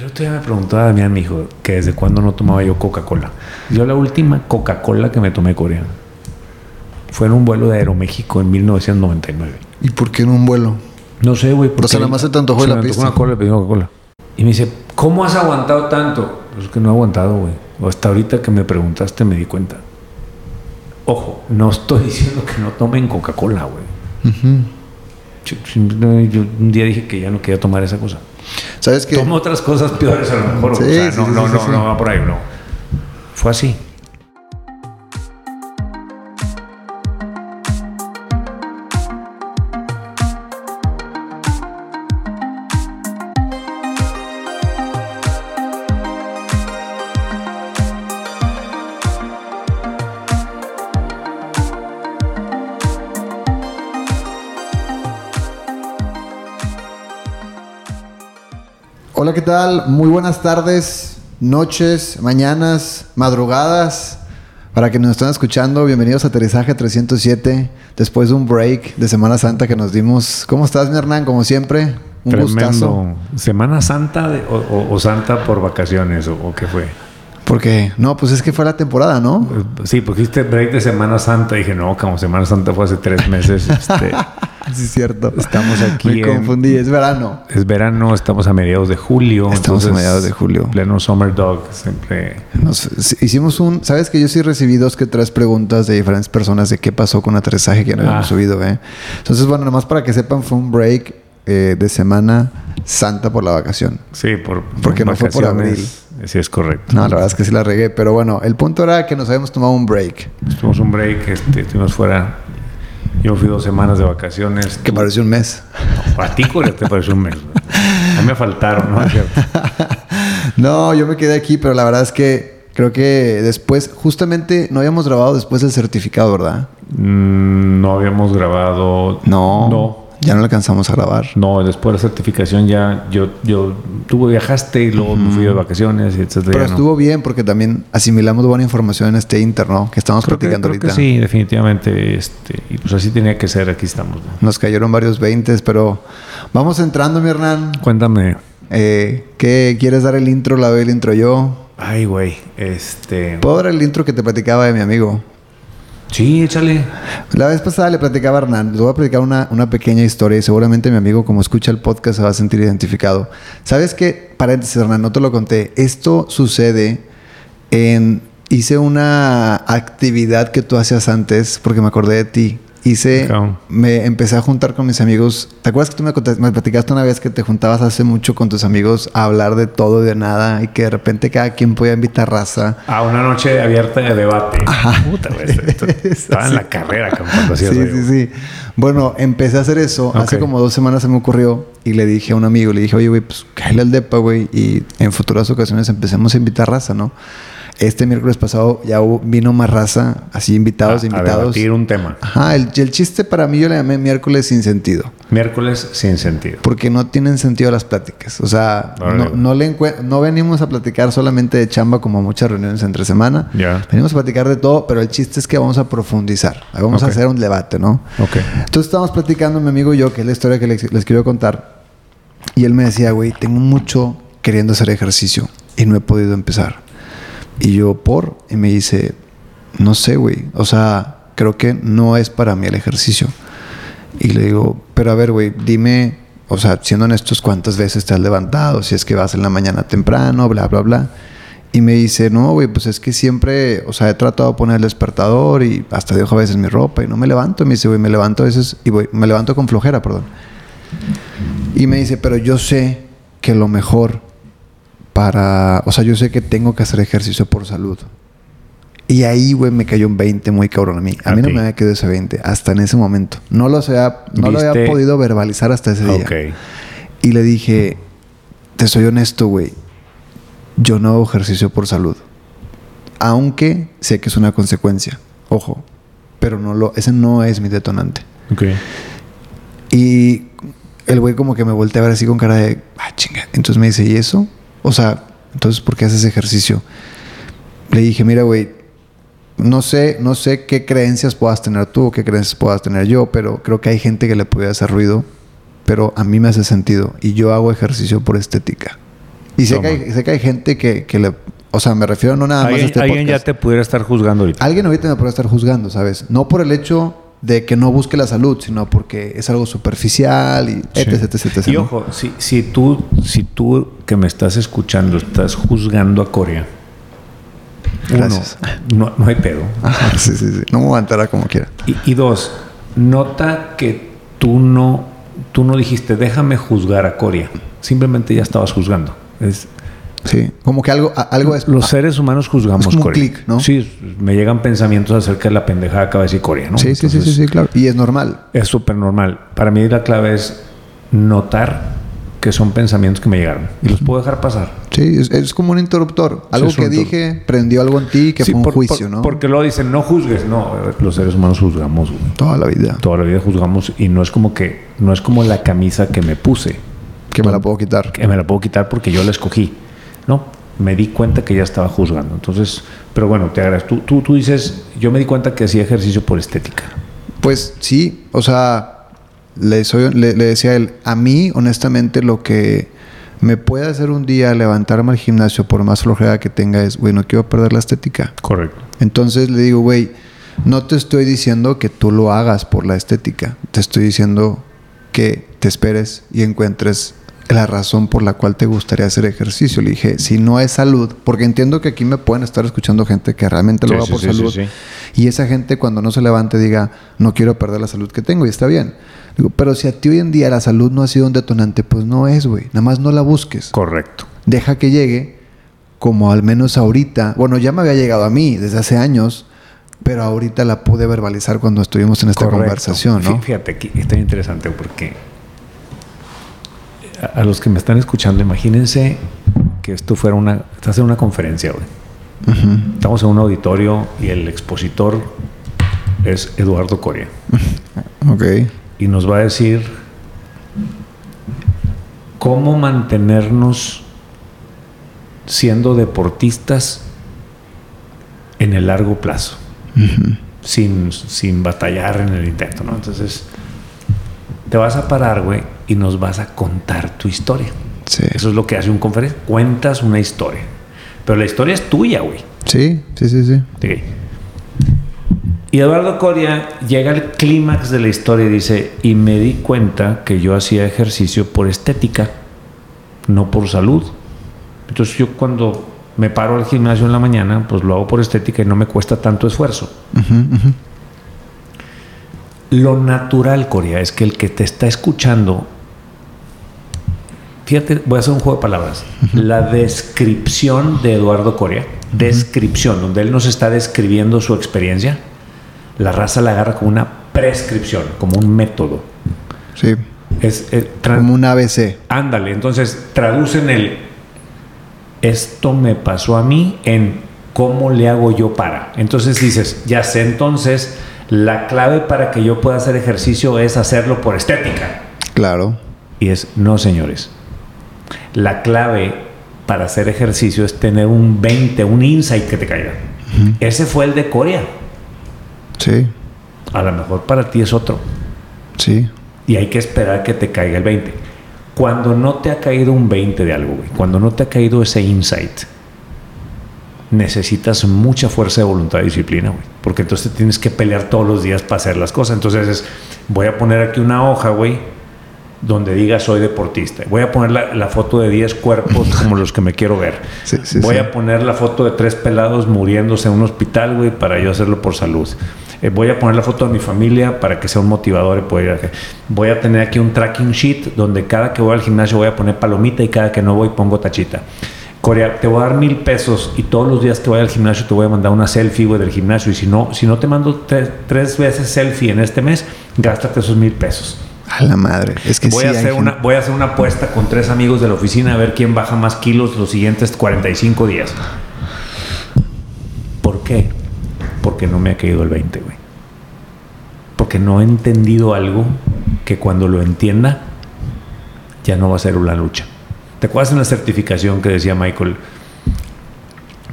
El otro día me preguntaba Damián, mi hijo, que desde cuándo no tomaba yo Coca-Cola. Yo la última Coca-Cola que me tomé coreana fue en un vuelo de Aeroméxico en 1999. ¿Y por qué en un vuelo? No sé, güey. O sea, nada más se te antojó se la me pista. una cola, le pedí Coca-Cola. Y me dice, ¿cómo has aguantado tanto? Pues es que no he aguantado, güey. Hasta ahorita que me preguntaste me di cuenta. Ojo, no estoy diciendo que no tomen Coca-Cola, güey. Yo un día dije que ya no quería tomar esa cosa. ¿Sabes qué? Tomo otras cosas peores a lo mejor. Sí, o sea, no, sí, no, no, sí. no va por ahí, no. Fue así. ¿Qué tal? Muy buenas tardes, noches, mañanas, madrugadas. Para que nos estén escuchando, bienvenidos a Aterrizaje 307, después de un break de Semana Santa que nos dimos. ¿Cómo estás, mi Hernán? Como siempre, un gustazo. Tremendo. ¿Semana Santa de- o, o- o Santa por vacaciones o, o qué fue? Porque, no, pues es que fue la temporada, ¿no? Sí, porque hiciste break de Semana Santa. Dije, no, como Semana Santa fue hace tres meses. este, Sí, es cierto. Estamos aquí Me en- confundí, es verano. es verano, estamos a mediados de julio. Estamos a mediados de julio. Pleno Summer Dog. Siempre. Nos- hicimos un. ¿Sabes que yo sí recibí dos que tres preguntas de diferentes personas de qué pasó con aterrizaje que no habíamos Ah. subido, ¿eh? Entonces, bueno, nomás para que sepan, fue un break eh, de Semana Santa por la vacación. Sí, por. Porque no fue por vacaciones. Sí, es correcto. No, la verdad es que sí la regué, pero bueno, el punto era que nos habíamos tomado un break, Tuvimos un break, este, estuvimos fuera. Yo fui dos semanas de vacaciones. que pareció un mes. A ti, te pareció un mes. A mí me faltaron, ¿no? No, yo me quedé aquí, pero la verdad es que creo que después, justamente, no habíamos grabado después del certificado, ¿verdad? Mm, No habíamos grabado. No. No. Ya no le alcanzamos a grabar. No, después de la certificación ya yo, yo, tú viajaste y luego me fui de vacaciones y etcétera. Pero no. estuvo bien porque también asimilamos buena información en este inter, ¿no? Que estamos Creo que, platicando que ahorita. sí, definitivamente. Este, y pues así tenía que ser, aquí estamos. ¿no? Nos cayeron varios veintes, pero vamos entrando, mi Hernán. Cuéntame. Eh, ¿Qué quieres dar el intro? La doy el intro yo. Ay, güey. Este. ¿Puedo dar el intro que te platicaba de mi amigo? Sí, échale. La vez pasada le platicaba a Hernán, les voy a platicar una, una pequeña historia y seguramente mi amigo como escucha el podcast se va a sentir identificado. ¿Sabes qué? Paréntesis, Hernán, no te lo conté. Esto sucede en... Hice una actividad que tú hacías antes porque me acordé de ti. Hice... Me empecé a juntar con mis amigos. ¿Te acuerdas que tú me, contaste- me platicaste una vez que te juntabas hace mucho con tus amigos a hablar de todo y de nada y que de repente cada quien podía invitar raza? A una noche abierta de debate. Puta, esto- esto- Estaba en la carrera cuando Sí, sí, sí. Bueno, empecé a hacer eso. Hace Ok. como dos semanas se me ocurrió y le dije a un amigo, le dije, oye, güey, pues cállale al depa, güey, y en futuras ocasiones empecemos a invitar raza, ¿no? Este miércoles pasado ya hubo- vino más raza, así invitados, A- a invitados. debatir un tema. Ajá, el, el chiste para mí yo le llamé miércoles sin sentido. Miércoles sin sentido. Porque no tienen sentido las pláticas. O sea, no, no, le encue- no venimos a platicar solamente de chamba como muchas reuniones entre semana. Ya. Venimos a platicar de todo, pero el chiste es que vamos a profundizar. Vamos Ok. a hacer un debate, ¿no? Ok. Entonces estábamos platicando mi amigo y yo, que es la historia que les, les quiero contar. Y él me decía, güey, tengo mucho queriendo hacer ejercicio y no he podido empezar. Y yo, ¿por? Y me dice, no sé, güey. O sea, creo que no es para mí el ejercicio. Y le digo, pero a ver, güey, dime, o sea, siendo honestos, ¿cuántas veces te has levantado? Si es que vas en la mañana temprano, bla, bla, bla. Y me dice, no, güey, pues es que siempre, o sea, he tratado de poner el despertador y hasta dejo a veces mi ropa y no me levanto. Me dice, güey, me levanto a veces y voy, me levanto con flojera, perdón. Y me dice, pero yo sé que lo mejor para, o sea, yo sé que tengo que hacer ejercicio por salud. Y ahí, güey, me cayó un 20 muy cabrón a mí. A, A mí no me había quedado ese 20 hasta en ese momento. No lo, había, no lo había podido verbalizar hasta ese día. Ok. Y le dije, te soy honesto, güey. Yo no hago ejercicio por salud. Aunque sé que es una consecuencia. Ojo. Pero no lo, ese no es mi detonante. Ok. Y el güey como que me voltea a ver así con cara de, ah, chinga. Entonces me dice, ¿y eso? O sea, entonces, ¿por qué haces ejercicio? Le dije, mira, güey, no sé, no sé qué creencias puedas tener tú qué creencias puedas tener yo, pero creo que hay gente que le puede hacer ruido, pero a mí me hace sentido y yo hago ejercicio por estética. Y sé que, hay, sé que hay gente que, que le... O sea, me refiero no nada más a Alguien, este alguien ya podcast. te pudiera estar juzgando ahorita. Alguien ahorita me puede estar juzgando, ¿sabes? No por el hecho de que no busque la salud, sino porque es algo superficial y etc, Sí. etc, etc. Y ¿no? ojo, si, si, tú, si tú que me estás escuchando estás juzgando a Corea, Gracias. uno, no, no hay pedo. Ajá, sí, sí, sí. No me aguantará como quiera. Y, y dos, nota que tú no, tú no dijiste, déjame juzgar a Corea. Simplemente ya estabas juzgando. Es, Sí. Como que algo, algo es... los seres humanos juzgamos Es como un Corea. clic, ¿no? Sí, me llegan pensamientos acerca de la pendejada que acaba de decir Corea, ¿no? sí, sí, sí, sí, claro. Y es normal. Es súper normal. Para mí la clave es notar que son pensamientos que me llegaron y los puedo dejar pasar. Sí, es, es como un interruptor. Algo que dije prendió algo en ti que Sí, fue un por- juicio, por- ¿no? Porque luego dicen, no juzgues. No, los seres humanos juzgamos, güey. Toda la vida. Toda la vida juzgamos y no es como que, no es como la camisa que me puse, Que me la puedo quitar. que me la puedo quitar porque yo la escogí. No, me di cuenta que ya estaba juzgando. Entonces, pero bueno, te agradezco. Tú, tú, tú dices, yo me di cuenta que hacía ejercicio por estética. Pues sí, o sea, le, soy, le, le decía a él, a mí, honestamente, lo que me puede hacer un día levantarme al gimnasio por más flojera que tenga es, güey, no quiero perder la estética. Correcto. Entonces le digo, güey, no te estoy diciendo que tú lo hagas por la estética. Te estoy diciendo que te esperes y encuentres la razón por la cual te gustaría hacer ejercicio. Le dije, si no es salud, porque entiendo que aquí me pueden estar escuchando gente que realmente lo Sí, haga sí, por sí, salud. Y esa gente cuando no se levante diga, no quiero perder la salud que tengo y está bien. Digo, pero si a ti hoy en día la salud no ha sido un detonante, pues no es, güey. Nada más no la busques Correcto. deja que llegue, como al menos ahorita, bueno, ya me había llegado a mí desde hace años, pero ahorita la pude verbalizar cuando estuvimos en esta Correcto. conversación, ¿no? Fí- Fíjate, aquí está interesante porque a, los que me están escuchando, imagínense que esto fuera una, estás en una conferencia, güey. Estamos en un auditorio y el expositor es Eduardo Coria. Ok. Y nos va a decir cómo mantenernos siendo deportistas en el largo plazo, sin, sin batallar en el intento, ¿no? Entonces, te vas a parar, güey, y nos vas a contar tu historia. Sí. Eso es lo que hace un conferencia. Cuentas una historia. Pero la historia es tuya, güey. Sí, sí, sí, sí. Ok. Y Eduardo Coria llega al clímax de la historia y dice, y me di cuenta que yo hacía ejercicio por estética, no por salud. Entonces yo cuando me paro al gimnasio en la mañana, pues lo hago por estética y no me cuesta tanto esfuerzo. Lo natural, Coria, es que el que te está escuchando, fíjate, voy a hacer un juego de palabras. La descripción de Eduardo Coria, descripción, donde él nos está describiendo su experiencia, la raza la agarra como una prescripción, como un método. Sí. Es, es tra- Como un ABC. Ándale, entonces traducen el esto me pasó a mí en cómo le hago yo para. Entonces dices, ya sé, entonces la clave para que yo pueda hacer ejercicio es hacerlo por estética. Claro. Y es, no señores, la clave para hacer ejercicio es tener un 20, un insight que te caiga. Ese fue el de Corea. Sí. A lo mejor para ti es otro. Sí. Y hay que esperar que te caiga el 20. Cuando no te ha caído un 20 de algo, güey, cuando no te ha caído ese insight, necesitas mucha fuerza de voluntad y disciplina, güey. Porque entonces tienes que pelear todos los días para hacer las cosas. Entonces es, voy a poner aquí una hoja, güey, donde diga soy deportista. Voy a poner la, la foto de 10 cuerpos como los que me quiero ver. Sí, sí, voy sí. a poner la foto de tres pelados muriéndose en un hospital, güey, para yo hacerlo por salud. Eh, voy a poner la foto de mi familia para que sea un motivador y poder ir a- Voy a tener aquí un tracking sheet donde cada que voy al gimnasio voy a poner palomita y cada que no voy pongo tachita. Corea, te voy a dar mil pesos y todos los días que voy al gimnasio te voy a mandar una selfie, güey, del gimnasio. Y si no, si no te mando tres, tres veces selfie en este mes, gástate esos mil pesos. A la madre. Es que Voy, sí. a hacer una, voy a hacer una apuesta con tres amigos de la oficina a ver quién baja más kilos los siguientes 45 días. ¿Por qué? Porque no me ha caído el 20, güey. Porque no he entendido algo que cuando lo entienda ya no va a ser una lucha. ¿Te acuerdas en la certificación que decía Michael?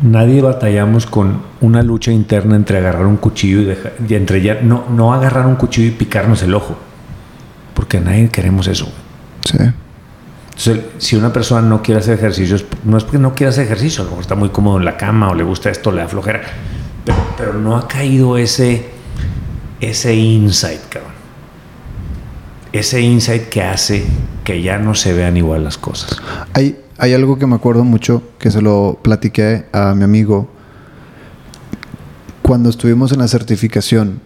Nadie batallamos con una lucha interna entre agarrar un cuchillo y, dejar, y entre ya no, no agarrar un cuchillo y picarnos el ojo. Porque nadie queremos eso. Sí. Entonces, si una persona no quiere hacer ejercicios, no es porque no quiera hacer ejercicio, a lo mejor está muy cómodo en la cama o le gusta esto, le da flojera, pero, pero no ha caído ese, ese insight, cabrón. Ese insight que hace que ya no se vean igual las cosas. Hay, hay algo que me acuerdo mucho, que se lo platiqué a mi amigo. Cuando estuvimos en la certificación,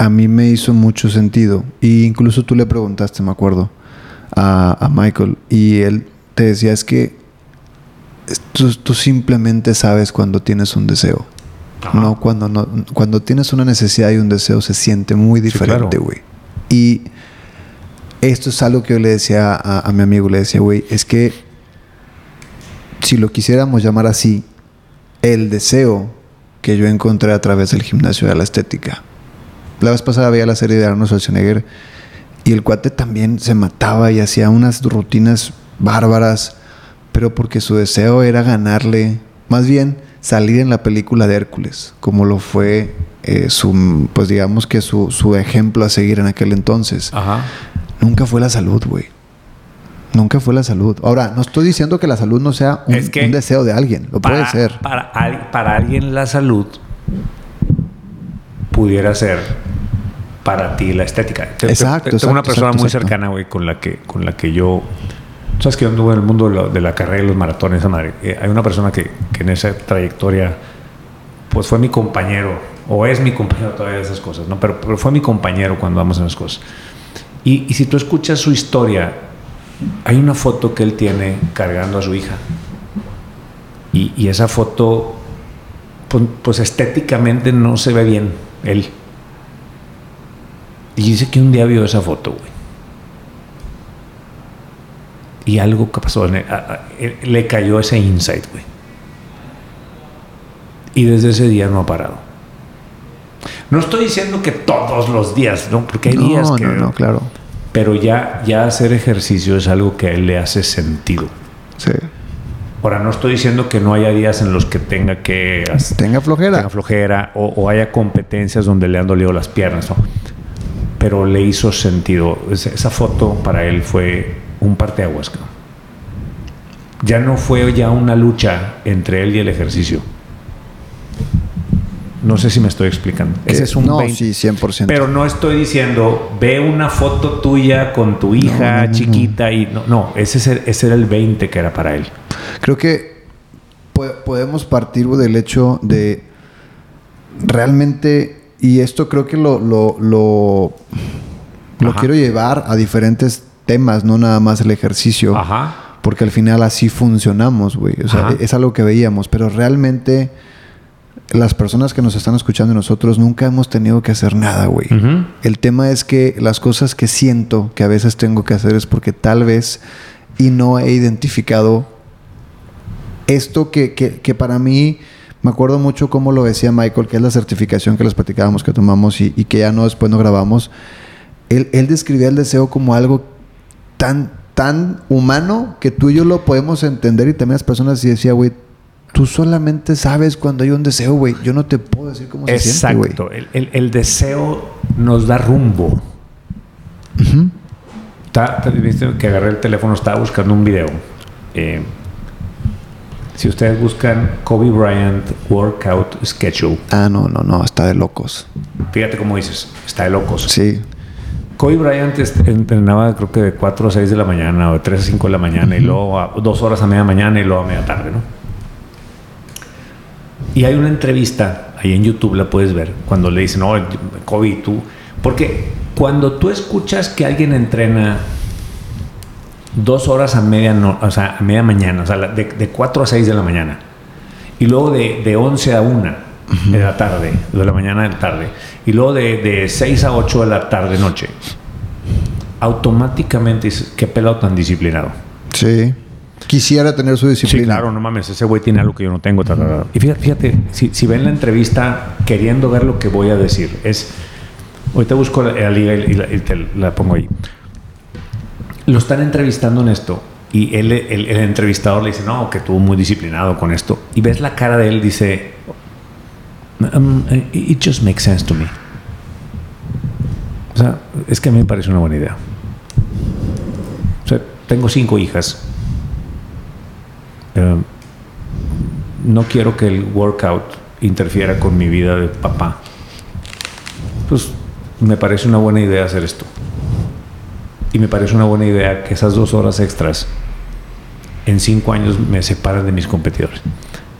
a mí me hizo mucho sentido. Y incluso tú le preguntaste, me acuerdo, a, a Michael. Y él te decía, es que tú, tú simplemente sabes cuando tienes un deseo. Ajá. No, cuando no, cuando tienes una necesidad y un deseo se siente muy diferente, claro. güey. Y esto es algo que yo le decía a, a mi amigo, le decía, güey, es que si lo quisiéramos llamar así, el deseo que yo encontré a través del gimnasio de la estética. La vez pasada veía la serie de Arnold Schwarzenegger y el cuate también se mataba y hacía unas rutinas bárbaras, pero porque su deseo era ganarle, más bien salir en la película de Hércules, como lo fue eh, su, pues digamos que su, su ejemplo a seguir en aquel entonces. Ajá. Nunca fue la salud, güey. Nunca fue la salud. Ahora, no estoy diciendo que la salud no sea un, Es que un deseo de alguien. Lo puede ser. para alguien la salud pudiera ser para ti la estética. Exacto, te- Tengo una exacto, persona exacto, muy exacto. cercana, güey, con la que, con la que yo. Sabes que yo anduve en el mundo de, lo- de la carrera y los maratones. Eh, hay una persona que, que en esa trayectoria, pues fue mi compañero, o es mi compañero todavía de esas cosas, ¿no? Pero, pero fue mi compañero cuando vamos en las cosas. Y, y si tú escuchas su historia, hay una foto que él tiene cargando a su hija. Y, y esa foto, pues, pues estéticamente no se ve bien, él. Y dice que un día vio esa foto, güey. Y algo que pasó, le cayó ese insight, güey. Y desde ese día no ha parado. No estoy diciendo que todos los días, ¿no? Porque hay no, días que... no, no, claro. Pero ya, ya hacer ejercicio es algo que a él le hace sentido. Sí. Ahora, no estoy diciendo que no haya días en los que tenga que Tenga flojera. tenga flojera o, o haya competencias donde le han dolido las piernas, ¿no? Pero le hizo sentido. Esa, foto para él fue un parteaguas. Ya no fue ya una lucha entre él y el ejercicio. No sé si me estoy explicando. Ese es un no, 20. sí, 100%. Pero no estoy diciendo, ve una foto tuya con tu hija no, no, chiquita y no, no, ese, es el- ese era el 20 que era para él. Creo que po- podemos partir del hecho de realmente, y esto creo que lo, lo, lo, quiero llevar a diferentes temas, no nada más el ejercicio. Ajá. Porque al final así funcionamos, güey. O sea, Ajá. es algo que veíamos. Pero realmente las personas que nos están escuchando y nosotros nunca hemos tenido que hacer nada, güey. El tema es que las cosas que siento que a veces tengo que hacer es porque tal vez y no he identificado esto que, que- que para mí, me acuerdo mucho cómo lo decía Michael, que es la certificación que les platicábamos que tomamos y, y que ya no después no grabamos. Él, él describía el deseo como algo tan, tan humano que tú y yo lo podemos entender y también las personas y decía, güey, tú solamente sabes cuando hay un deseo, güey. Yo no te puedo decir cómo se siente, güey. Exacto. El, el- el deseo nos da rumbo. Ujú. Está- te- viste que agarré el teléfono, estaba buscando un video. Eh, si ustedes buscan Kobe Bryant Workout Schedule, Ah, no, no, no, está de locos. fíjate cómo dices, está de locos. Sí. Kobe Bryant entrenaba creo que de 4 a 6 de la mañana o de 3 a 5 de la mañana y luego a 2 horas a media mañana y luego a media tarde, ¿no? Y hay una entrevista, ahí en YouTube la puedes ver, cuando le dicen, no, Kobe, tú... Porque cuando tú escuchas que alguien entrena dos horas a media, no, o sea, a media mañana, o sea, de, de 4 a 6 de la mañana, y luego de, de 11 a 1 de la tarde, de la mañana de la tarde, y luego de, de 6 a 8 de la tarde, noche, automáticamente dices, qué pelado tan disciplinado. Sí. Quisiera tener su disciplina. Sí, claro, no mames, ese güey tiene algo que yo no tengo. ta, ta, ta. Y fíjate, fíjate, si, si ven la entrevista queriendo ver lo que voy a decir, es. Ahorita busco la, la liga y, la, y te la pongo ahí. Lo están entrevistando en esto y él, el, el entrevistador le dice, no, que estuvo muy disciplinado con esto. Y ves la cara de él, dice, "Um, it just makes sense to me. O sea, es que a mí me parece una buena idea. O sea, tengo cinco hijas. Eh, no quiero que el workout interfiera con mi vida de papá. Pues me parece una buena idea hacer esto. Y me parece una buena idea que esas dos horas extras en cinco años me separen de mis competidores.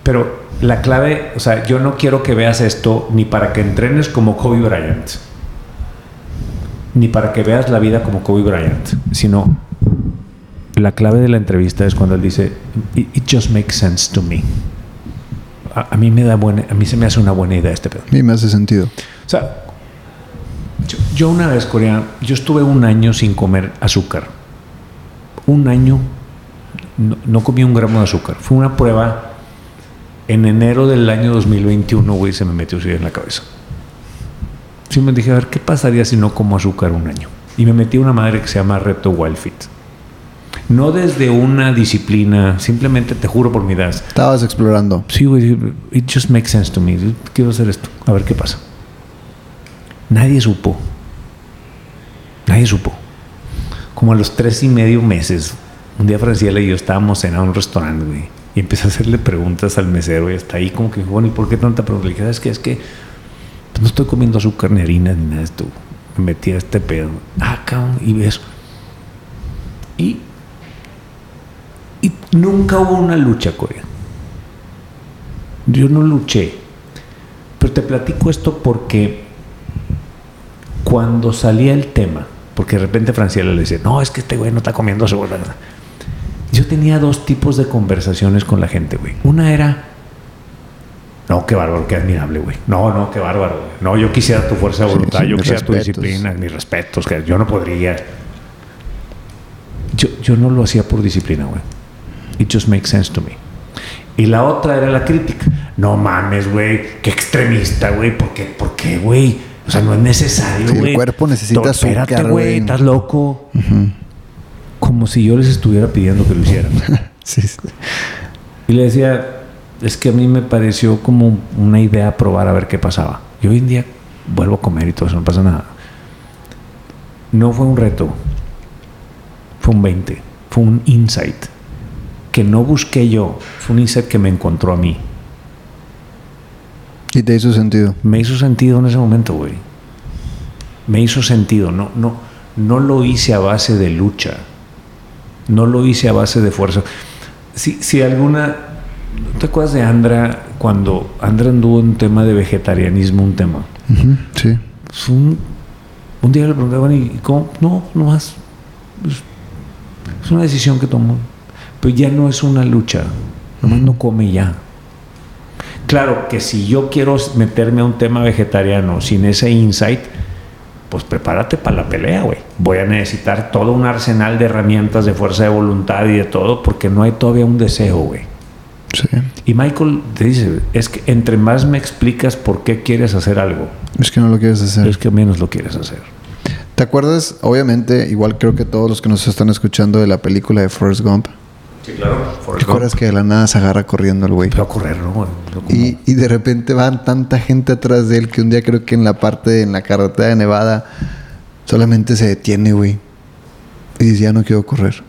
Pero la clave, o sea, yo no quiero que veas esto ni para que entrenes como Kobe Bryant, ni para que veas la vida como Kobe Bryant, sino la clave de la entrevista es cuando él dice, it, it just makes sense to me. A, a, mí me da buena, a mí se me hace una buena idea este pedo. A mí me hace sentido. O sea, yo, yo una vez, Corea, yo estuve un año sin comer azúcar. Un año no, no, comí un gramo de azúcar. Fue una prueba en enero del año 2021, güey, se me metió así en la cabeza. Sí me dije, a ver, ¿qué pasaría si no como azúcar un año? Y me metí a una madre que se llama Reto Wild Fit. No desde una disciplina, simplemente te juro por mi edad. Estabas explorando. Sí, güey, it just makes sense to me. Quiero hacer esto, a ver qué pasa. Nadie supo. Nadie supo. Como a los tres y medio meses, un día Franciela y yo estábamos en un restaurante, güey, y empecé a hacerle preguntas al mesero y está ahí como que, bueno, ¿y por qué tanta pregunta? Le dije. Es que pues, no estoy comiendo azúcar ni harina ni nada de esto. Me metí a este pedo. Ah, cabrón, y eso. Y, y nunca hubo una lucha, Corea. Yo no luché. Pero te platico esto porque cuando salía el tema, porque de repente Franciela le decía, no, es que este güey no está comiendo azúcar. Yo tenía dos tipos de conversaciones con la gente, güey. Una era, no, qué bárbaro, qué admirable, güey. No, no, qué bárbaro. Güey. No, yo quisiera tu fuerza de voluntad, sí, yo quisiera respetos. tu disciplina, mis respetos, que yo no podría. Yo, yo no lo hacía por disciplina, güey. It just makes sense to me. Y la otra era la crítica. No mames, güey, qué extremista, güey. ¿Por qué, ¿Por qué, güey? O sea, no es necesario, güey. Sí, el cuerpo necesita Espérate, azúcar, güey. Estás loco. Uh -huh. Como si yo les estuviera pidiendo que lo hicieran. sí, sí. Y le decía, es que a mí me pareció como una idea probar a ver qué pasaba. Y hoy en día vuelvo a comer y todo eso, no pasa nada. No fue un reto, fue un 20, fue un insight que no busqué yo, fue un insight que me encontró a mí. ¿Y te hizo sentido? Me hizo sentido en ese momento, güey. Me hizo sentido, no, no, no lo hice a base de lucha, no lo hice a base de fuerza. Si, si alguna ¿Te acuerdas de Andra cuando Andra anduvo en un tema de vegetarianismo, un tema? Uh -huh, sí. Pues un, un, día le preguntaban, ¿y cómo? No, no más. Pues, es una decisión que tomó. Pero ya no es una lucha. Nomás no come ya. Claro que si yo quiero meterme a un tema vegetariano sin ese insight, pues prepárate para la pelea, güey. Voy a necesitar todo un arsenal de herramientas de fuerza de voluntad y de todo, porque no hay todavía un deseo, güey. Sí. Y Michael te dice, es que entre más me explicas por qué quieres hacer algo, es que no lo quieres hacer. Es que menos lo quieres hacer. ¿Te acuerdas? Obviamente, igual creo que todos los que nos están escuchando de la película de Forrest Gump. Sí, claro. ¿Te acuerdas que de la nada se agarra corriendo el güey? Va a correr, ¿no? Y, y, de repente van tanta gente atrás de él que un día creo que en la parte, en la carretera de Nevada, solamente se detiene, güey. Y dice, ya no quiero correr.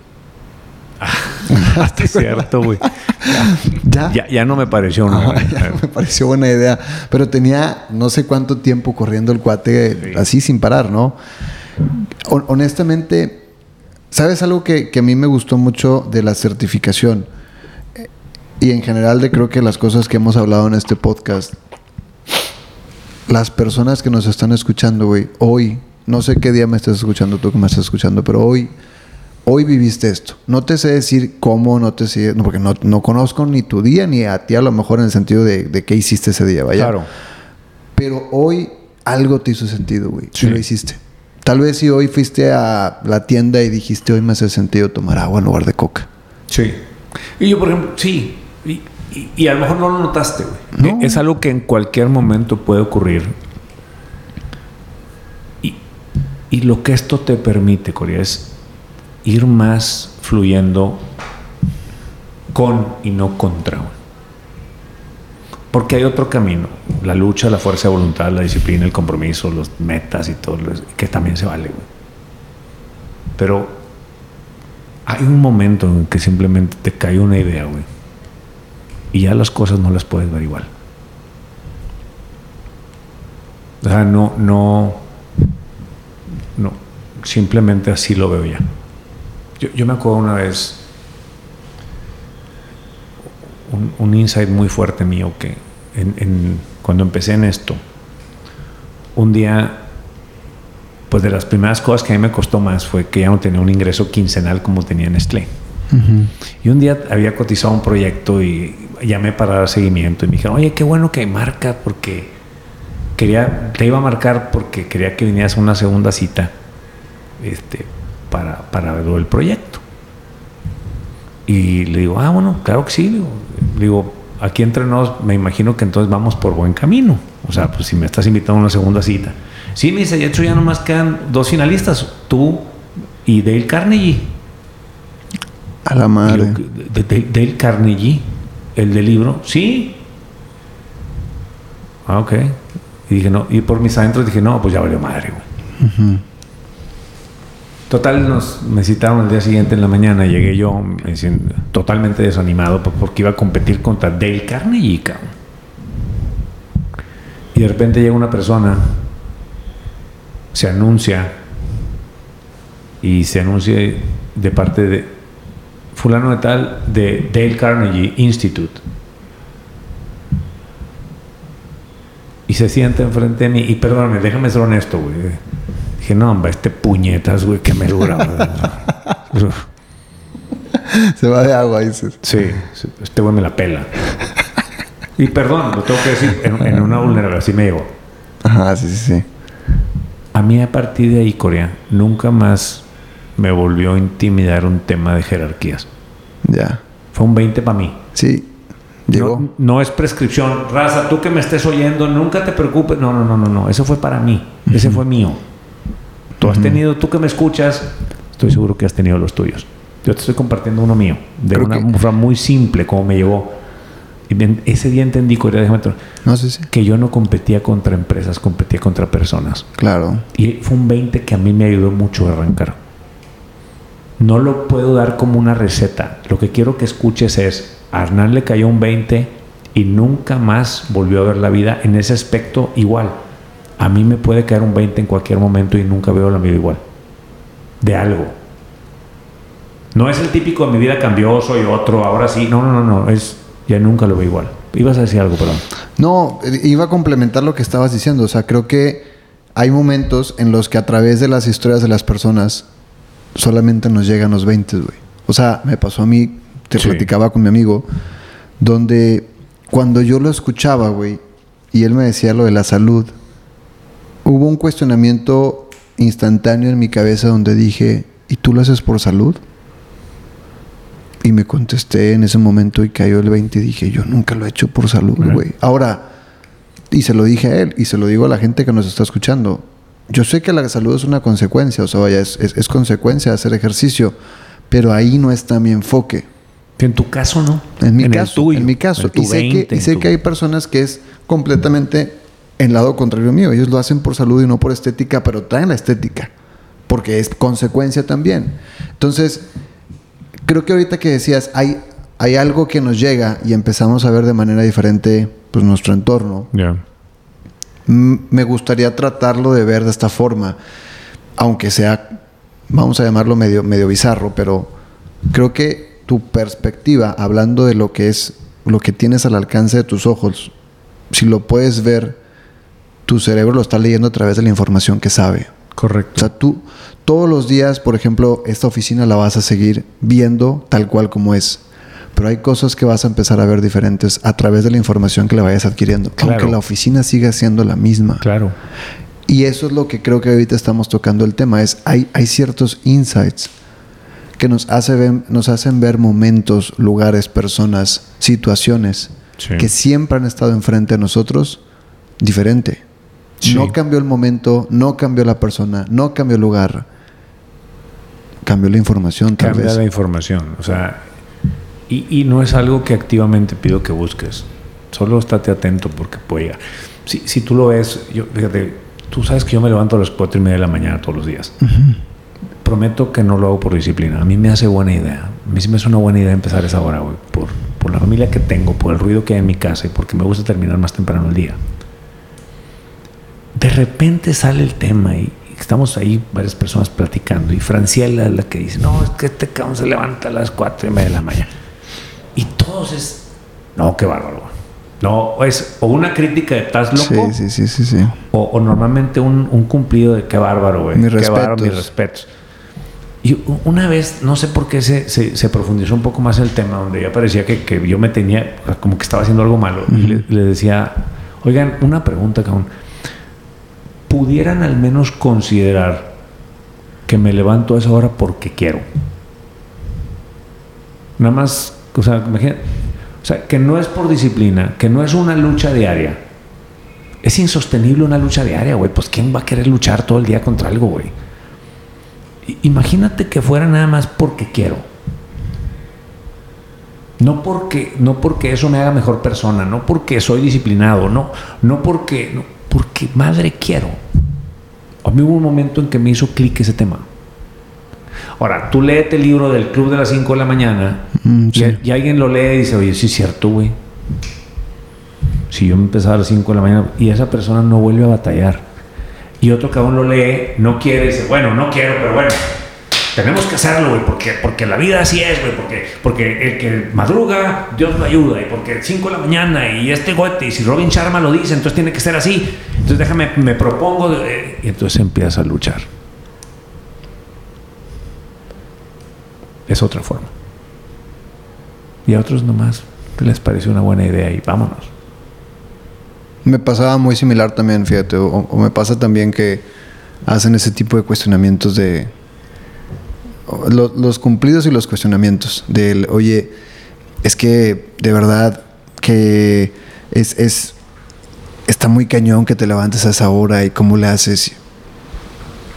es cierto, güey. ¿Ya? ¿Ya? Ya, no me pareció una buena idea. me pareció buena idea. Pero tenía no sé cuánto tiempo corriendo el cuate sí. así sin parar, ¿no? Honestamente, ¿sabes algo que, que, a mí me gustó mucho de la certificación? Y en general de creo que las cosas que hemos hablado en este podcast. Las personas que nos están escuchando, güey, hoy, no sé qué día me estás escuchando tú que me estás escuchando, pero hoy hoy viviste esto. No te sé decir cómo, no te sé, no, porque no, no, conozco ni tu día ni a ti a lo mejor en el sentido de, de qué hiciste ese día, vaya. Claro. Pero hoy algo te hizo sentido, güey. Sí. lo hiciste. Tal vez si hoy fuiste a la tienda y dijiste, hoy me hace sentido tomar agua en lugar de coca. Sí. Y yo, por ejemplo, sí. Y, y, y a lo mejor no lo notaste, güey. No. Es algo que en cualquier momento puede ocurrir. Y, y lo que esto te permite, Corea, es ir más fluyendo con y no contra. Porque hay otro camino, la lucha, la fuerza de voluntad, la disciplina, el compromiso, los metas y todo, que también se vale. Pero Hay un momento en que simplemente te cae una idea, güey. Y ya las cosas no las puedes ver igual. O sea, no, no, no, simplemente así lo veo ya. Yo, yo me acuerdo una vez, un, un insight muy fuerte mío que en, en, cuando empecé en esto, un día, pues de las primeras cosas que a mí me costó más fue que ya no tenía un ingreso quincenal como tenía Nestlé. Uh-huh. Y un día había cotizado un proyecto y llamé para dar seguimiento y me dijeron, oye, qué bueno que marca porque quería, te iba a marcar porque quería que vinieras a una segunda cita este, para, para ver el proyecto. Y le digo, ah, bueno, claro que sí. Digo, digo, aquí entre nos, me imagino que entonces vamos por buen camino. O sea, pues si me estás invitando a una segunda cita. Sí, me dice, de hecho ya nomás quedan dos finalistas, tú y Dale Carnegie. A la madre. De, de, Dale Carnegie, el del libro, sí. Ah, ok. Y dije, no, y por mis adentros dije, no, pues ya valió madre, güey. Uh -huh. Total, nos, me citaron el día siguiente en la mañana. Llegué yo totalmente desanimado porque iba a competir contra Dale Carnegie, cabrón. Y de repente llega una persona, se anuncia y se anuncia de parte de fulano de tal de Dale Carnegie Institute. Y se sienta enfrente de mí y perdóname, déjame ser honesto, güey. Dije, no, hombre, este puñetas, güey, que me dura. Se va de agua, dices. Sí, este güey me la pela. y perdón, lo tengo que decir, en, en una vulnerabilidad, así me llegó. Ajá, sí, sí, sí. A mí a partir de ahí, Corea, nunca más me volvió a intimidar un tema de jerarquías. Ya. Fue un 20 para mí. Sí. Llegó. No, no, es prescripción. Raza, tú que me estés oyendo, nunca te preocupes. No, no, no, no, no. Eso fue para mí. Uh -huh. Ese fue mío. Tú has tenido, tú que me escuchas, estoy seguro que has tenido los tuyos. Yo te estoy compartiendo uno mío, de Creo una forma muy simple, como me llevó. Y ese día entendí, no, sí, sí. que yo no competía contra empresas, competía contra personas. Claro. Y fue un 20 que a mí me ayudó mucho a arrancar. No lo puedo dar como una receta. Lo que quiero que escuches es, a Hernán le cayó un 20 y nunca más volvió a ver la vida en ese aspecto igual a mí me puede caer un 20 en cualquier momento y nunca veo la vida igual. De algo. No es el típico mi vida cambió, soy otro, ahora sí. No, no, no, no. Es, ya nunca lo veo igual. Ibas a decir algo, perdón. No, iba a complementar lo que estabas diciendo. O sea, creo que hay momentos en los que a través de las historias de las personas solamente nos llegan los 20, güey. O sea, me pasó a mí, te sí. platicaba con mi amigo, donde cuando yo lo escuchaba, güey, y él me decía lo de la salud, hubo un cuestionamiento instantáneo en mi cabeza donde dije, ¿y tú lo haces por salud? Y me contesté en ese momento y cayó el 20 y dije, yo nunca lo he hecho por salud, güey. Ahora, y se lo dije a él y se lo digo a la gente que nos está escuchando, yo sé que la salud es una consecuencia, o sea, vaya, es, es, es consecuencia de hacer ejercicio, pero ahí no está mi enfoque. En tu caso, ¿no? En mi en caso, tuyo, en mi caso. En y sé, 20, que, y sé tu... que hay personas que es completamente en lado contrario mío. Ellos lo hacen por salud y no por estética, pero traen la estética, porque es consecuencia también. Entonces, creo que ahorita que decías, hay, hay algo que nos llega y empezamos a ver de manera diferente pues, nuestro entorno. Yeah. Me gustaría tratarlo de ver de esta forma, aunque sea, vamos a llamarlo medio, medio bizarro, pero creo que tu perspectiva, hablando de lo que es lo que tienes al alcance de tus ojos, si lo puedes ver tu cerebro lo está leyendo a través de la información que sabe. Correcto. O sea, tú todos los días, por ejemplo, esta oficina la vas a seguir viendo tal cual como es. Pero hay cosas que vas a empezar a ver diferentes a través de la información que le vayas adquiriendo. Claro. Aunque la oficina siga siendo la misma. Claro. Y eso es lo que creo que ahorita estamos tocando el tema. Es hay, hay ciertos insights que nos, hace ver, nos hacen ver momentos, lugares, personas, situaciones sí. que siempre han estado enfrente de nosotros diferente. Sí. No cambió el momento, no cambió la persona, no cambió el lugar. Cambió la información, tal Cambia vez. la información. O sea, y, y, no es algo que activamente pido que busques. Solo estate atento porque puede llegar. Si, si tú lo ves, yo, fíjate, tú sabes que yo me levanto a las cuatro y media de la mañana todos los días. Uh -huh. prometo que no lo hago por disciplina. A mí me hace buena idea. A mí sí me hace una buena idea empezar esa hora, güey. Por, por la familia que tengo, por el ruido que hay en mi casa y porque me gusta terminar más temprano el día. De repente sale el tema y estamos ahí varias personas platicando y Franciela es la que dice, no, es que este cabrón se levanta a las cuatro y media de la mañana. Y todos es, no, qué bárbaro. No, es o una crítica de estás loco. Sí, sí, sí, sí. sí. O, o normalmente un, un cumplido de qué bárbaro, güey. Mis Qué bárbaro, respetos. mis respetos. Y una vez, no sé por qué se, se, se profundizó un poco más el tema, donde ya parecía que, que yo me tenía, como que estaba haciendo algo malo. Y le, le decía, oigan, una pregunta, cabrón. ¿Pudieran al menos considerar que me levanto a esa hora porque quiero? Nada más, o sea, que no es por disciplina, que no es una lucha diaria. Es insostenible una lucha diaria, güey. Pues ¿quién va a querer luchar todo el día contra algo, güey? Imagínate que fuera nada más porque quiero. No porque, no porque eso me haga mejor persona, no porque soy disciplinado, no, no porque, porque madre quiero. A mí hubo un momento en que me hizo clic ese tema. Ahora, tú léete el libro del Club de las 5 de la mañana Mm, y, sí. y alguien lo lee y dice, oye, sí es cierto, güey. Si yo me empezaba a las 5 de la mañana y esa persona no vuelve a batallar. Y otro cabrón lo lee, no quiere y dice, bueno, no quiero, pero bueno, tenemos que hacerlo, güey, porque, porque la vida así es, güey, porque, porque el que madruga, Dios lo ayuda, y porque 5 de la mañana y este gote, y si Robin Sharma lo dice, entonces tiene que ser así. Entonces déjame, me propongo, de- y entonces empieza a luchar. Es otra forma. Y a otros nomás les pareció una buena idea y vámonos. Me pasaba muy similar también, fíjate. O, o me pasa también que hacen ese tipo de cuestionamientos de... los cumplidos y los cuestionamientos. Del, oye, es que de verdad que es, es... Está muy cañón que te levantes a esa hora y cómo le haces.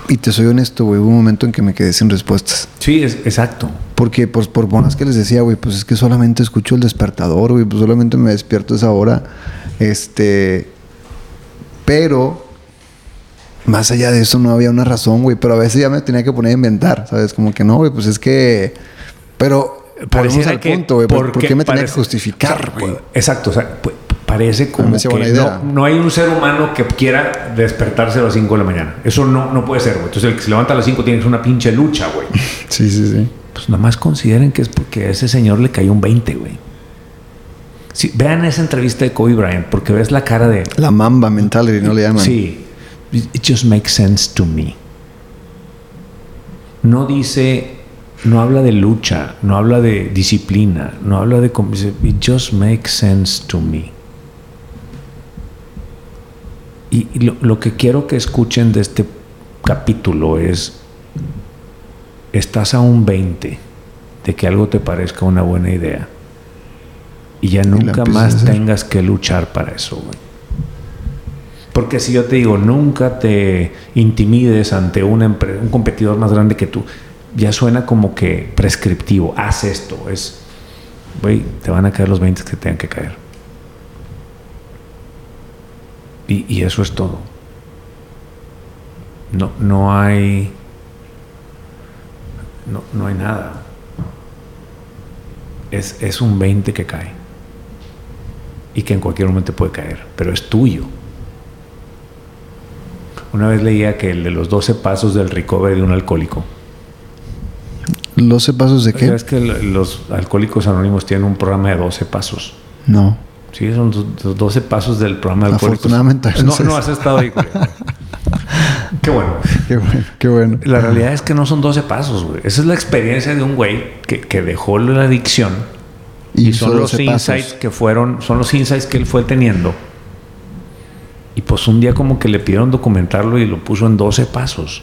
Y te soy honesto, güey. Hubo un momento en que me quedé sin respuestas. Sí, es exacto. Porque, pues, por buenas que les decía, güey, pues es que solamente escucho el despertador, güey, pues solamente me despierto a esa hora. Este. Pero, más allá de eso, no había una razón, güey. Pero a veces ya me tenía que poner a inventar, ¿sabes? Como que no, güey, pues es que. Pero, volvemos al punto, güey. ¿Por, qué me tenía que justificar, o sea, güey? Exacto, o sea, parece como que no, no hay un ser humano que quiera despertarse a las 5 de la mañana. Eso no, no puede ser, güey. Entonces el que se levanta a las 5 tiene que ser una pinche lucha, güey. Sí, sí, sí. Pues nada más consideren que es porque a ese señor le cayó un 20, güey. Sí, vean esa entrevista de Kobe Bryant, porque ves la cara de... La mamba mentality, ¿no le llaman? Sí, it just makes sense to me. No dice, no habla de lucha, no habla de disciplina, no habla de... It just makes sense to me. Y, y lo, lo que quiero que escuchen de este capítulo es, estás a un 20 de que algo te parezca una buena idea. Y ya nunca más tengas que luchar para eso, güey. Porque si yo te digo, nunca te intimides ante un, competidor más grande que tú, ya suena como que prescriptivo. Haz esto. Es, güey, te van a caer los 20 que te tengan que caer. Y, y eso es todo. No, no hay. No, no hay nada. Es, es un 20 que cae. Y que en cualquier momento puede caer. Pero es tuyo. Una vez leía que el de los 12 pasos del recovery de un alcohólico. ¿Los pasos de qué? ¿Sabes que los alcohólicos anónimos tienen un programa de 12 pasos? No. Sí, son los 12 pasos del programa de alcohólicos. Afortunadamente, No, no has estado ahí. güey. Qué bueno. Qué bueno, qué bueno. La realidad es que no son 12 pasos, güey. Esa es la experiencia de un güey que, que dejó la adicción y, son los 12 pasos. insights que fueron, son los insights que él fue teniendo. Y pues un día como que le pidieron documentarlo y lo puso en 12 pasos.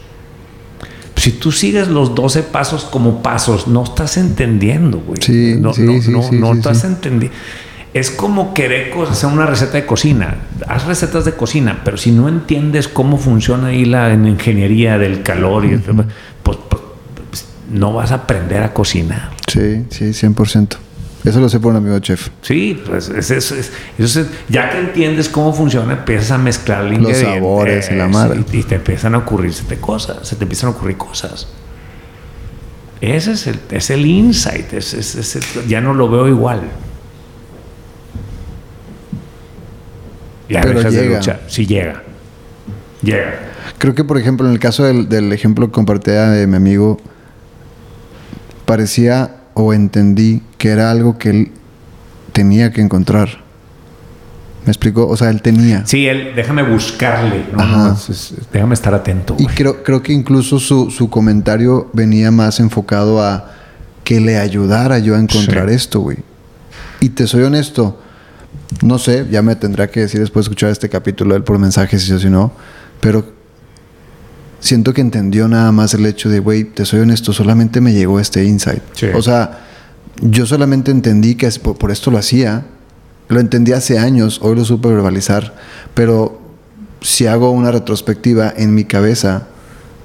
Si tú sigues los 12 pasos como pasos, no estás entendiendo, güey. Sí, no, sí, no, sí, no, sí, no estás entendiendo. Es como querer hacer una receta de cocina. Haz recetas de cocina, pero si no entiendes cómo funciona ahí la en ingeniería del calor, y pues, pues, pues, no vas a aprender a cocinar. Sí, sí, 100%. Eso lo sé por un amigo chef. Sí, pues es eso. Es, es- ya que entiendes cómo funciona, empiezas a mezclar el Los sabores y la madre. Y, y te empiezan a ocurrirse cosas. Se te empiezan a ocurrir cosas. Ese es el, es el insight, es, ya no lo veo igual. Ya Pero dejas de llega. luchar. Sí llega. Llega. Creo que, por ejemplo, en el caso del, del ejemplo que compartía de mi amigo, parecía o entendí que era algo que él tenía que encontrar. ¿Me explicó? O sea, él tenía. Sí, él, déjame buscarle. No, Ajá. déjame estar atento. Y creo, creo que incluso su, su comentario venía más enfocado a que le ayudara yo a encontrar Sí. esto, güey. Y te soy honesto, no sé, ya me tendrá que decir después de escuchar este capítulo él por mensaje, si o si no, pero siento que entendió nada más el hecho de, güey, te soy honesto, solamente me llegó este insight. Sí. O sea, yo solamente entendí que por, por esto lo hacía, lo entendí hace años, hoy lo supe verbalizar, pero si hago una retrospectiva en mi cabeza,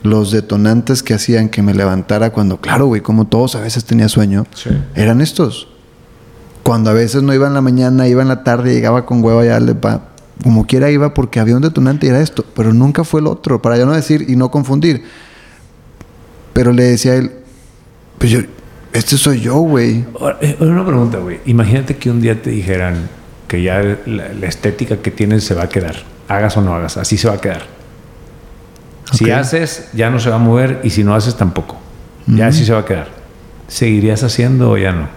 los detonantes que hacían que me levantara cuando, claro, güey, como todos a veces tenía sueño, Sí. eran estos. Cuando a veces no iba en la mañana, iba en la tarde, llegaba con hueva ya al depa, como quiera iba porque había un detonante y era esto, pero nunca fue el otro, para ya no decir y no confundir. Pero le decía a él, pues yo, este soy yo, güey. Eh, una pregunta, güey. Imagínate que un día te dijeran que ya la, la estética que tienes se va a quedar. Hagas o no hagas, así se va a quedar. Si Ok. haces, ya no se va a mover y si no haces, tampoco. Ya así se va a quedar. ¿Seguirías haciendo o ya no?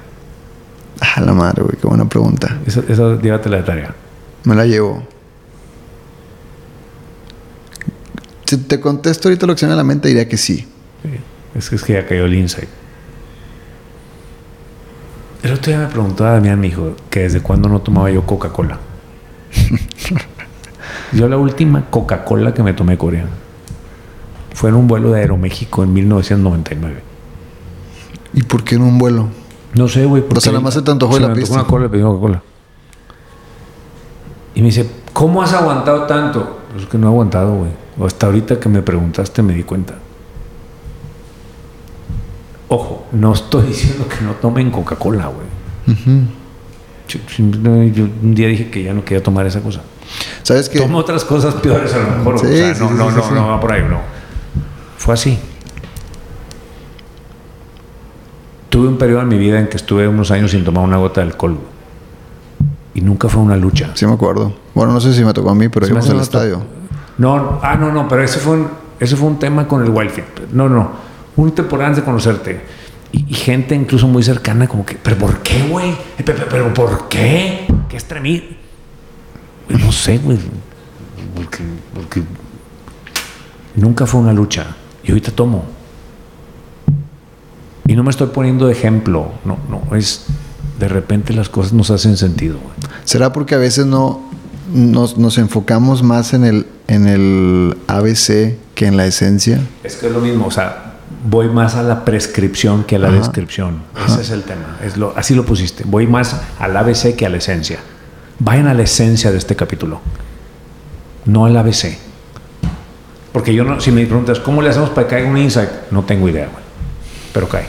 Ah, la madre, güey, qué buena pregunta. Eso, eso llévatela de tarea. Me la llevo. Si te contesto ahorita lo que se me viene a la mente, diría que sí. Sí. Es que, es que ya cayó el insight. El otro día me preguntó a Damián, mi hijo, que desde cuándo no tomaba yo Coca-Cola. yo la última Coca-Cola que me tomé coreana fue en un vuelo de Aeroméxico en 1999. ¿Y por qué en un vuelo? No sé, güey. porque- O sea, nada más se te antojó se la me pediste. una cola, le pedí Coca-Cola. Y me dice, ¿cómo has aguantado tanto? Pues que no he aguantado, güey. Hasta ahorita que me preguntaste me di cuenta. Ojo, no estoy diciendo que no tomen Coca-Cola, güey. Yo, un día dije que ya no quería tomar esa cosa. ¿Sabes qué? Tomo otras cosas peores a lo mejor. Sí, o sea, sí, no, sí, no, no, no va por ahí, no. Fue así. Tuve un periodo en mi vida en que estuve unos años sin tomar una gota de alcohol. güey. Y nunca fue una lucha. Sí me acuerdo. Bueno, no sé si me tocó a mí, pero íbamos al estadio. No, ah, no, no, pero ese fue un, ese fue un tema con el Wildfit. No, no, un temporada antes de conocerte. Y, y gente incluso muy cercana, como que, ¿pero por qué, güey? Eh, pe- pe- ¿Pero por qué? ¿Qué extremí? Güey, No sé, güey. Porque, porque nunca fue una lucha. Y ahorita tomo. Y no me estoy poniendo de ejemplo. No, no, es. De repente las cosas nos hacen sentido, güey. ¿Será porque a veces no nos, nos enfocamos más en el, en el ABC que en la esencia? Es que es lo mismo, o sea, voy más a la prescripción que a la Ajá. descripción. Ese es el tema. Es lo, así lo pusiste. Voy más al ABC que a la esencia. Vayan a la esencia de este capítulo, no al ABC. Porque yo no, si me preguntas, ¿cómo le hacemos para que caiga un insight? No tengo idea, güey. Pero cae.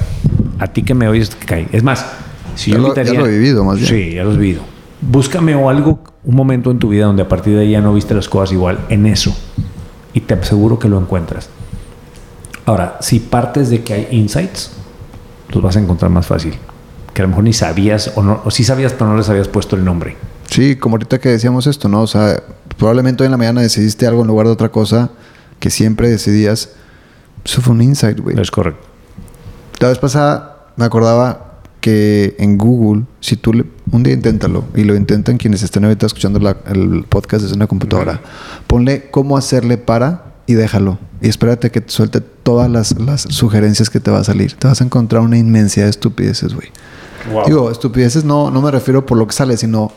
A ti que me oyes, cae. Es más, si Ya yo lo- ya lo he vivido, más bien. Sí, ya lo has vivido. Búscame o algo, un momento en tu vida donde a partir de ahí ya no viste las cosas igual, en eso. Y te aseguro que lo encuentras. Ahora, si partes de que hay insights, los vas a encontrar más fácil. Que a lo mejor ni sabías, o, no, o sí sabías, pero no les habías puesto el nombre. Sí, como ahorita que decíamos esto, ¿no? O sea, probablemente hoy en la mañana decidiste algo en lugar de otra cosa que siempre decidías. Eso fue un insight, güey. Es correcto. La vez pasada me acordaba que en Google, si tú le, un día inténtalo y lo intentan quienes estén ahorita escuchando la- el podcast desde una computadora, ponle cómo hacerle para y déjalo. Y espérate que te suelte todas las, las sugerencias que te va a salir. Te vas a encontrar una inmensidad de estupideces, güey. Wow. Digo, estupideces no, no me refiero por lo que sale, sino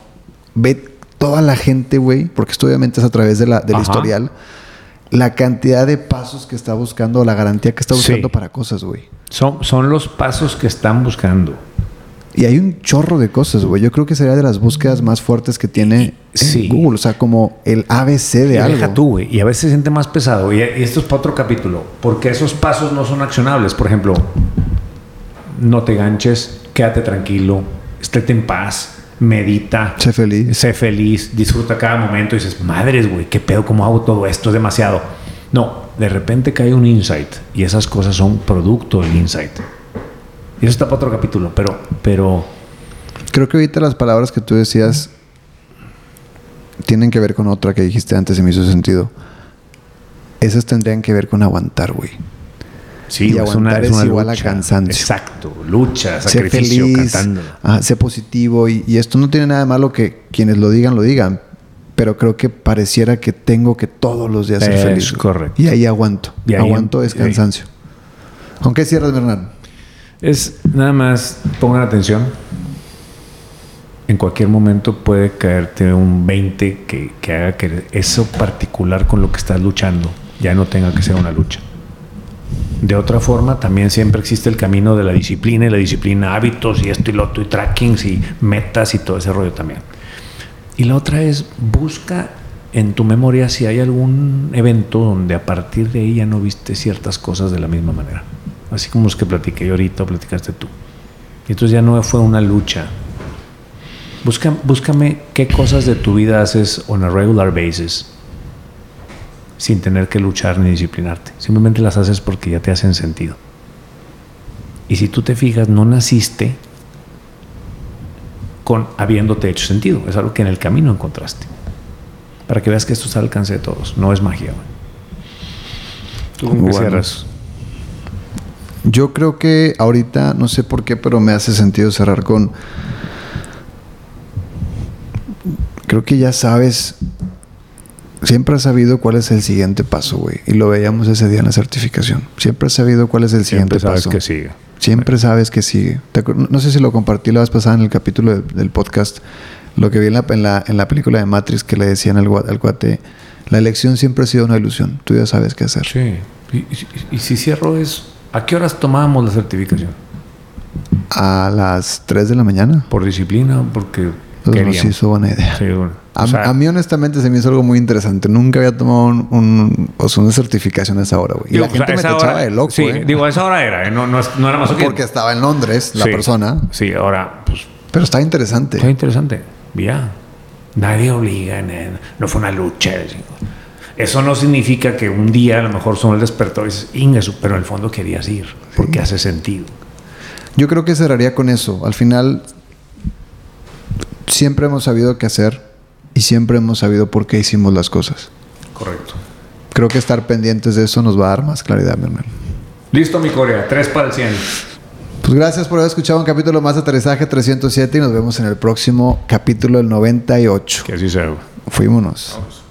ve toda la gente, güey, porque esto obviamente es a través de la, del Ajá. historial, la cantidad de pasos que está buscando, la garantía que está buscando Sí. para cosas, güey. Son, son los pasos que están buscando. Y hay un chorro de cosas, güey. Yo creo que sería de las búsquedas más fuertes que tiene en Sí. Google. O sea, como el ABC de Y algo. deja tú, güey. Y a veces se siente más pesado. Y, esto es para otro capítulo. Porque esos pasos no son accionables. Por ejemplo, no te ganches, quédate tranquilo, estéte en paz, medita, Sé feliz. sé feliz, disfruta cada momento. Y dices, madres, güey, ¿qué pedo? ¿Cómo hago todo esto? Es demasiado. No, de repente cae un insight. Y esas cosas son producto del insight. Y eso está para otro capítulo, pero, pero Creo que ahorita las palabras que tú decías tienen que ver con otra que dijiste antes y me hizo sentido. Esas tendrían que ver con aguantar, güey. sí, Y es una, aguantar es igual a cansancio. Exacto, lucha, Sé sacrificio, feliz, cantando. sé positivo y, y esto no tiene nada de malo que quienes lo digan, lo digan. Pero creo que pareciera que tengo que todos los días ser feliz. correcto. Y ahí aguanto. Y ahí- aguanto es cansancio. Aunque cierras, Bernardo. Es nada más, pongan atención. En cualquier momento puede caerte un 20 que, que haga que eso particular con lo que estás luchando ya no tenga que ser una lucha. De otra forma, también siempre existe el camino de la disciplina y la disciplina, hábitos y esto y lo otro, y trackings y metas y todo ese rollo también. Y la otra es, busca en tu memoria si hay algún evento donde a partir de ahí ya no viste ciertas cosas de la misma manera. Así como los que platiqué ahorita platicaste tú. Y entonces ya no fue una lucha. Busca, búscame qué cosas de tu vida haces on a regular basis sin tener que luchar ni disciplinarte. Simplemente las haces porque ya te hacen sentido. Y si tú te fijas, no naciste con habiéndote hecho sentido. Es algo que en el camino encontraste. Para que veas que esto está al alcance de todos. No es magia. güey. ¿Tú con qué Bueno. cierras? Yo creo que ahorita, no sé por qué, pero me hace sentido cerrar con. Creo que ya sabes. Siempre has sabido cuál es el siguiente paso, güey. Y lo veíamos ese día en la certificación. Siempre has sabido cuál es el siguiente Siempre sabes paso. que sigue. Siempre sabes que sigue. No sé si lo compartí la vez pasada en el capítulo del, del podcast. Lo que vi en la, en, la, en la película de Matrix que le decían al, gua- al cuate. La elección siempre ha sido una ilusión. Tú ya sabes qué hacer. Sí. Y, y- y si cierro es, ¿a qué horas tomábamos la certificación? A las 3 de la mañana. ¿Por disciplina porque Pues nos hizo buena idea. Sí, bueno. A, O sea, a mí honestamente se me hizo algo muy interesante. Nunca había tomado un, un- o sea, una certificación a esa hora, güey. Y digo, la gente o me sea, tachaba hora- de loco, Sí, ¿eh? digo, a esa hora era, ¿eh? no, no, no era más Porque estaba en Londres la persona. Sí, ahora, pues, Pero está interesante. Está interesante. Ya. Nadie obliga, ne- no fue una lucha. Eso no significa que un día a lo mejor son el despertó y dices, "Ingesu", pero en el fondo querías ir, porque hace sentido. Yo creo que cerraría con eso. Al final, siempre hemos sabido qué hacer y siempre hemos sabido por qué hicimos las cosas. Correcto. Creo que estar pendientes de eso nos va a dar más claridad, mi hermano. Listo, mi Corea. Tres para el 100. Pues gracias por haber escuchado un capítulo más de Aterrizaje 307 y nos vemos en el próximo capítulo del 98. Que así sea. Fuímonos. Vamos.